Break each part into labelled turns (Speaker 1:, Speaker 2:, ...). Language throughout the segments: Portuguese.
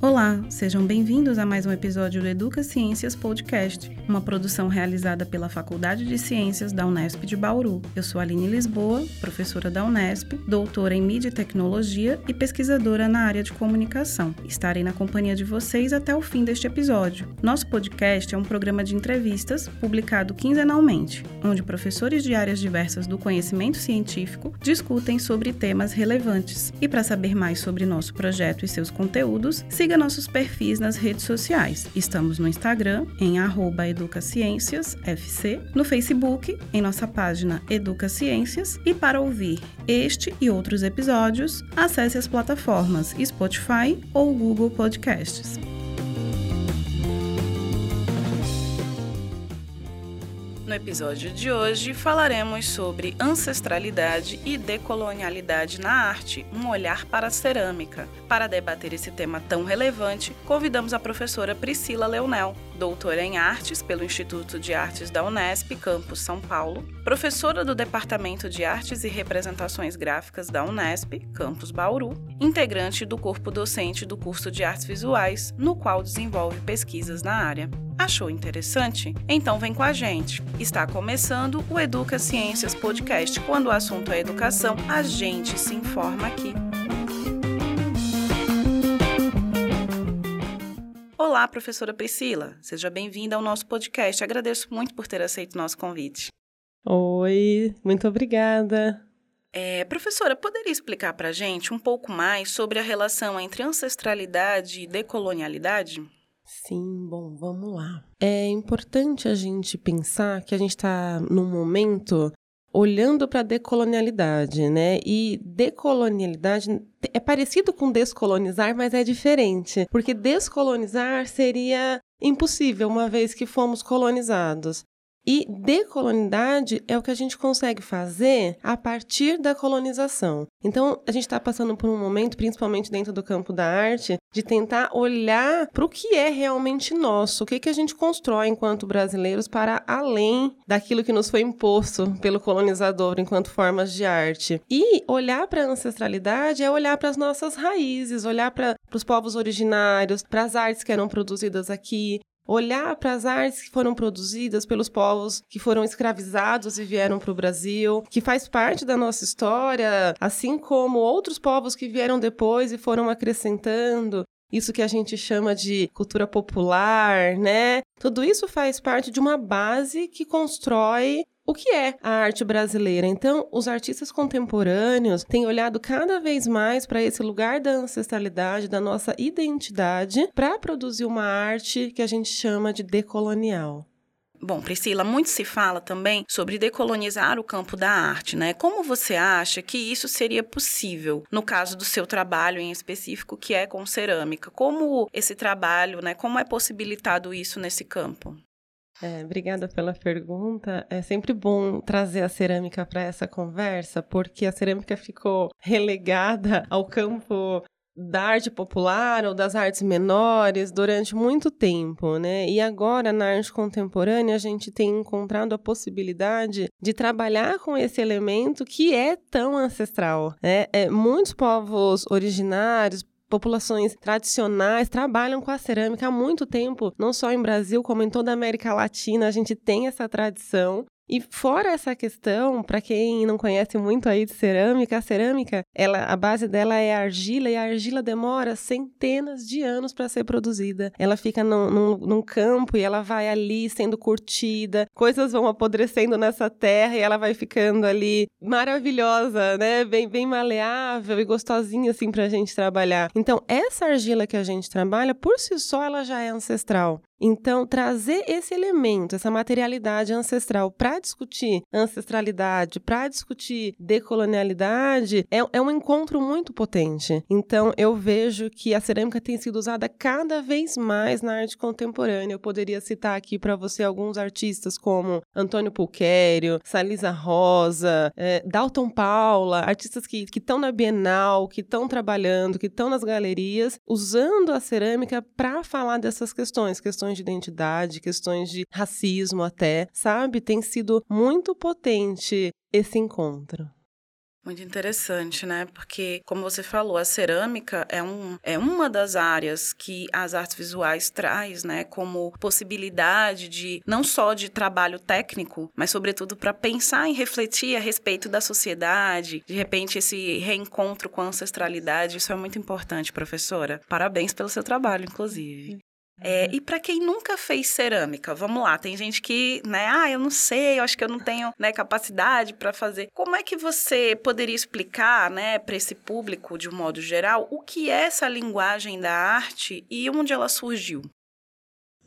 Speaker 1: Olá, sejam bem-vindos a mais um episódio do Educa Ciências Podcast, uma produção realizada pela Faculdade de Ciências da Unesp de Bauru. Eu sou Aline Lisboa, professora da Unesp, doutora em Mídia e Tecnologia e pesquisadora na área de comunicação. Estarei na companhia de vocês até o fim deste episódio. Nosso podcast é um programa de entrevistas publicado quinzenalmente, onde professores de áreas diversas do conhecimento científico discutem sobre temas relevantes. E para saber mais sobre nosso projeto e seus conteúdos, siga nossos perfis nas redes sociais. Estamos no Instagram, em educaciênciasfc, no Facebook, em nossa página Educa Ciências, e para ouvir este e outros episódios, acesse as plataformas Spotify ou Google Podcasts. Episódio de hoje falaremos sobre ancestralidade e decolonialidade na arte, um olhar para a cerâmica. Para debater esse tema tão relevante, convidamos a professora Priscila Leonel, doutora em artes pelo Instituto de Artes da Unesp, campus São Paulo, professora do Departamento de Artes e Representações Gráficas da Unesp, campus Bauru, integrante do corpo docente do curso de Artes Visuais, no qual desenvolve pesquisas na área. Achou interessante? Então vem com a gente. Está começando o Educa Ciências Podcast. Quando o assunto é educação, a gente se informa aqui. Olá, professora Priscila. Seja bem-vinda ao nosso podcast. Agradeço muito por ter aceito o nosso convite.
Speaker 2: Oi, muito obrigada.
Speaker 1: É, professora, poderia explicar para a gente um pouco mais sobre a relação entre ancestralidade e decolonialidade?
Speaker 2: Sim, bom, vamos lá. É importante a gente pensar que a gente está num momento olhando para a decolonialidade, né? E decolonialidade é parecido com descolonizar, mas é diferente, porque descolonizar seria impossível uma vez que fomos colonizados. E decolonidade é o que a gente consegue fazer a partir da colonização. Então, a gente está passando por um momento, principalmente dentro do campo da arte, de tentar olhar para o que é realmente nosso, o que, que a gente constrói enquanto brasileiros para além daquilo que nos foi imposto pelo colonizador enquanto formas de arte. E olhar para a ancestralidade é olhar para as nossas raízes, olhar para os povos originários, para as artes que eram produzidas aqui, olhar para as artes que foram produzidas pelos povos que foram escravizados e vieram para o Brasil, que faz parte da nossa história, assim como outros povos que vieram depois e foram acrescentando. Isso que a gente chama de cultura popular, né? Tudo isso faz parte de uma base que constrói o que é a arte brasileira. Então, os artistas contemporâneos têm olhado cada vez mais para esse lugar da ancestralidade, da nossa identidade, para produzir uma arte que a gente chama de decolonial.
Speaker 1: Bom, Priscila, muito se fala também sobre decolonizar o campo da arte, né? Como você acha que isso seria possível no caso do seu trabalho em específico, que é com cerâmica? Como esse trabalho, né? Como é possibilitado isso nesse campo?
Speaker 2: É, obrigada pela pergunta. É sempre bom trazer a cerâmica para essa conversa, porque a cerâmica ficou relegada ao campo da arte popular ou das artes menores durante muito tempo, né? E agora na arte contemporânea a gente tem encontrado a possibilidade de trabalhar com esse elemento que é tão ancestral, né? É, muitos povos originários populações tradicionais trabalham com a cerâmica há muito tempo, não só em Brasil, como em toda a América Latina, a gente tem essa tradição. E fora essa questão, para quem não conhece muito aí de cerâmica, a cerâmica, ela, a base dela é argila e a argila demora centenas de anos para ser produzida. Ela fica num, num, num, campo e ela vai ali sendo curtida, coisas vão apodrecendo nessa terra e ela vai ficando ali maravilhosa, né? Bem, bem maleável e gostosinha assim para a gente trabalhar. Então, essa argila que a gente trabalha, por si só, ela já é ancestral. Então, trazer esse elemento, essa materialidade ancestral para discutir ancestralidade, para discutir decolonialidade, é, é, um encontro muito potente. Então, eu vejo que a cerâmica tem sido usada cada vez mais na arte contemporânea. Eu poderia citar aqui para você alguns artistas como Antônio Pulquério, Salisa Rosa, é, Dalton Paula, artistas que estão na Bienal, que estão trabalhando, que estão nas galerias, usando a cerâmica para falar dessas questões, questões questões de identidade, questões de racismo até, sabe? Tem sido muito potente esse encontro.
Speaker 1: Muito interessante, né? Porque, como você falou, a cerâmica é, um, é uma das áreas que as artes visuais traz, né? Como possibilidade de, não só de trabalho técnico, mas sobretudo para pensar e refletir a respeito da sociedade, de repente esse reencontro com a ancestralidade, isso é muito importante, professora. Parabéns pelo seu trabalho, inclusive. É, uhum. e para quem nunca fez cerâmica, vamos lá, tem gente que, né, ah, eu não sei, eu acho que eu não tenho, né, capacidade para fazer. Como é que você poderia explicar, né, para esse público de um modo geral, o que é essa linguagem da arte e onde ela surgiu?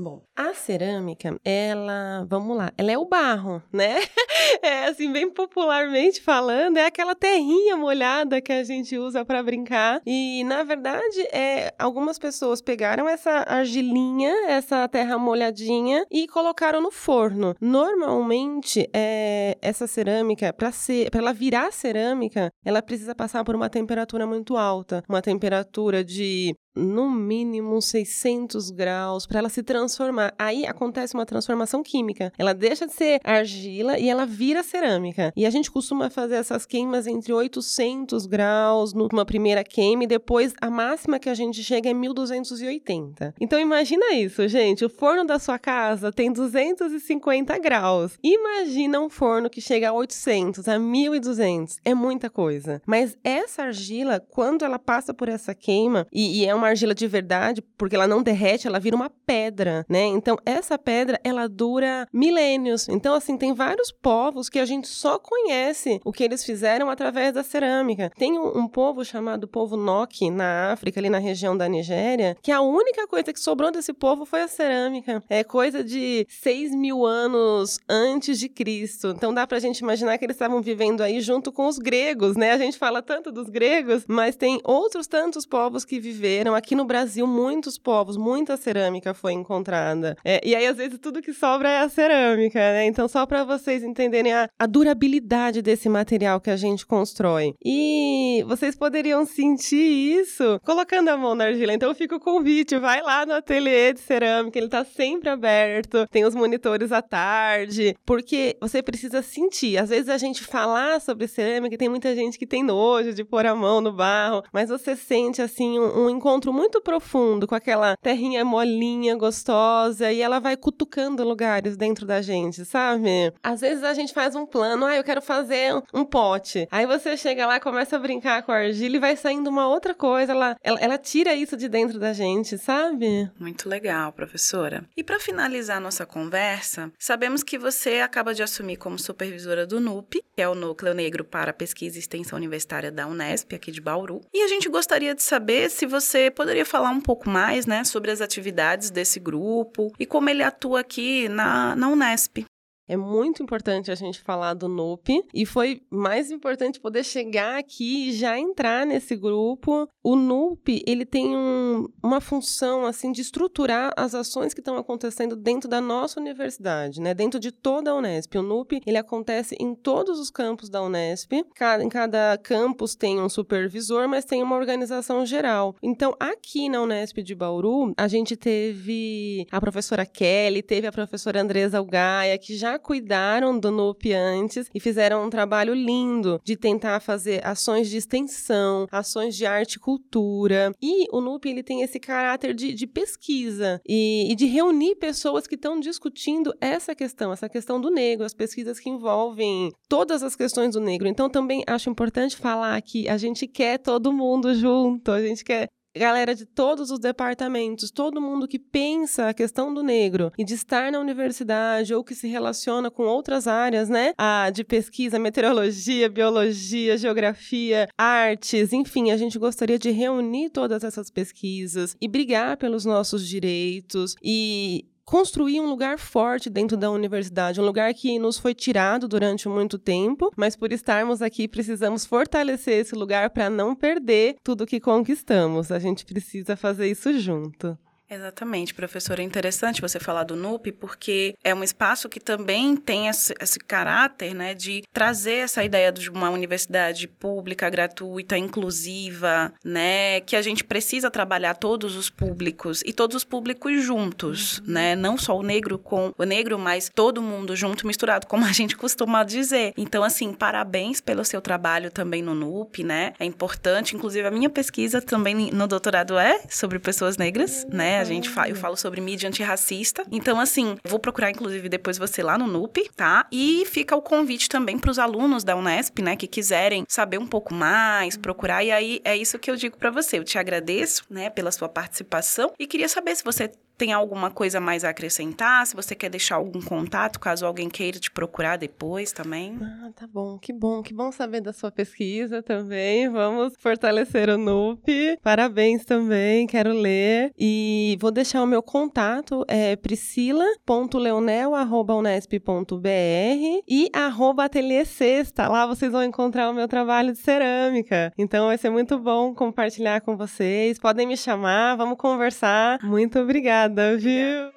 Speaker 2: Bom, a cerâmica, ela, vamos lá, ela é o barro, né? É assim, bem popularmente falando, é aquela terrinha molhada que a gente usa para brincar. E, na verdade, é algumas pessoas pegaram essa argilinha, essa terra molhadinha e colocaram no forno. Normalmente, é, essa cerâmica, para ser, para ela virar cerâmica, ela precisa passar por uma temperatura muito alta, uma temperatura de no mínimo 600 graus para ela se transformar. Aí acontece uma transformação química. Ela deixa de ser argila e ela vira cerâmica. E a gente costuma fazer essas queimas entre 800 graus numa primeira queima e depois a máxima que a gente chega é 1280. Então imagina isso, gente. O forno da sua casa tem 250 graus. Imagina um forno que chega a 800, a 1200. É muita coisa. Mas essa argila, quando ela passa por essa queima, e, e é uma argila de verdade, porque ela não derrete, ela vira uma pedra, né? Então, essa pedra, ela dura milênios. Então, assim, tem vários povos que a gente só conhece o que eles fizeram através da cerâmica. Tem um, um povo chamado povo Noki, na África, ali na região da Nigéria, que a única coisa que sobrou desse povo foi a cerâmica. É coisa de 6 mil anos antes de Cristo. Então, dá pra gente imaginar que eles estavam vivendo aí junto com os gregos, né? A gente fala tanto dos gregos, mas tem outros tantos povos que viveram aqui no Brasil, muitos povos, muita cerâmica foi encontrada. É, e aí, às vezes, tudo que sobra é a cerâmica, né? Então, só para vocês entenderem a, a durabilidade desse material que a gente constrói. E vocês poderiam sentir isso colocando a mão na argila. Então, fica o convite, vai lá no ateliê de cerâmica, ele tá sempre aberto, tem os monitores à tarde, porque você precisa sentir. Às vezes, a gente falar sobre cerâmica, tem muita gente que tem nojo de pôr a mão no barro, mas você sente, assim, um, um encontro encontro muito profundo com aquela terrinha molinha, gostosa, e ela vai cutucando lugares dentro da gente, sabe? Às vezes a gente faz um plano, ah, eu quero fazer um pote. Aí você chega lá, começa a brincar com a argila e vai saindo uma outra coisa, ela, ela, ela tira isso de dentro da gente, sabe?
Speaker 1: Muito legal, professora. E para finalizar nossa conversa, sabemos que você acaba de assumir como supervisora do NUP, que é o Núcleo Negro para Pesquisa e Extensão Universitária da Unesp, aqui de Bauru. E a gente gostaria de saber se você poderia falar um pouco mais, né, sobre as atividades desse grupo e como ele atua aqui na, na Unesp.
Speaker 2: É muito importante a gente falar do NUP e foi mais importante poder chegar aqui e já entrar nesse grupo. O NUP, ele tem um, uma função assim de estruturar as ações que estão acontecendo dentro da nossa universidade, né? Dentro de toda a Unesp. O NUP, ele acontece em todos os campos da Unesp. Cada, em cada campus tem um supervisor, mas tem uma organização geral. Então, aqui na Unesp de Bauru, a gente teve a professora Kelly, teve a professora Andresa Algaia, que já cuidaram do NUP antes e fizeram um trabalho lindo de tentar fazer ações de extensão, ações de arte e cultura. E o NUP ele tem esse caráter de, de pesquisa e, e de reunir pessoas que estão discutindo essa questão, essa questão do negro, as pesquisas que envolvem todas as questões do negro. Então também acho importante falar que a gente quer todo mundo junto, a gente quer galera de todos os departamentos, todo mundo que pensa a questão do negro e de estar na universidade ou que se relaciona com outras áreas, né? A de pesquisa, meteorologia, biologia, geografia, artes, enfim, a gente gostaria de reunir todas essas pesquisas e brigar pelos nossos direitos e construir um lugar forte dentro da universidade, um lugar que nos foi tirado durante muito tempo, mas por estarmos aqui precisamos fortalecer esse lugar para não perder tudo que conquistamos. A gente precisa fazer isso junto.
Speaker 1: Exatamente, professora. É interessante você falar do NUP, porque é um espaço que também tem esse, esse, caráter né, de trazer essa ideia de uma universidade pública, gratuita, inclusiva, né? Que a gente precisa trabalhar todos os públicos e todos os públicos juntos, uhum. né? Não só o negro com o negro, mas todo mundo junto, misturado, como a gente costuma dizer. Então, assim, parabéns pelo seu trabalho também no NUP, né? É importante, inclusive a minha pesquisa também no doutorado é sobre pessoas negras, né? A gente fa eu falo sobre mídia antirracista. Então, assim, vou procurar, inclusive, depois você lá no NUP, tá? E fica o convite também para os alunos da Unesp, né, que quiserem saber um pouco mais, procurar. E aí é isso que eu digo para você. Eu te agradeço, né, pela sua participação e queria saber se você tem alguma coisa mais a acrescentar? Se você quer deixar algum contato, caso alguém queira te procurar depois também.
Speaker 2: Ah, tá bom. Que bom. Que bom saber da sua pesquisa também. Vamos fortalecer o NUP. Parabéns também. Quero ler. E vou deixar o meu contato. É priscila.leonel.unesp.br e arroba ateliê sexta. Lá vocês vão encontrar o meu trabalho de cerâmica. Então vai ser muito bom compartilhar com vocês. Podem me chamar. Vamos conversar. Muito obrigada obrigada, viu?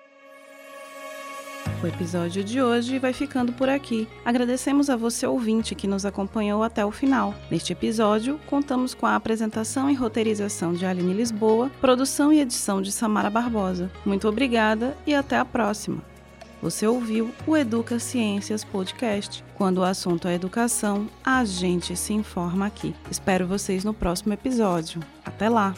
Speaker 1: O episódio de hoje vai ficando por aqui. Agradecemos a você ouvinte que nos acompanhou até o final. Neste episódio, contamos com a apresentação e roteirização de Aline Lisboa, produção e edição de Samara Barbosa. Muito obrigada e até a próxima. Você ouviu o Educa Ciências Podcast. Quando o assunto é educação, a gente se informa aqui. Espero vocês no próximo episódio. Até lá!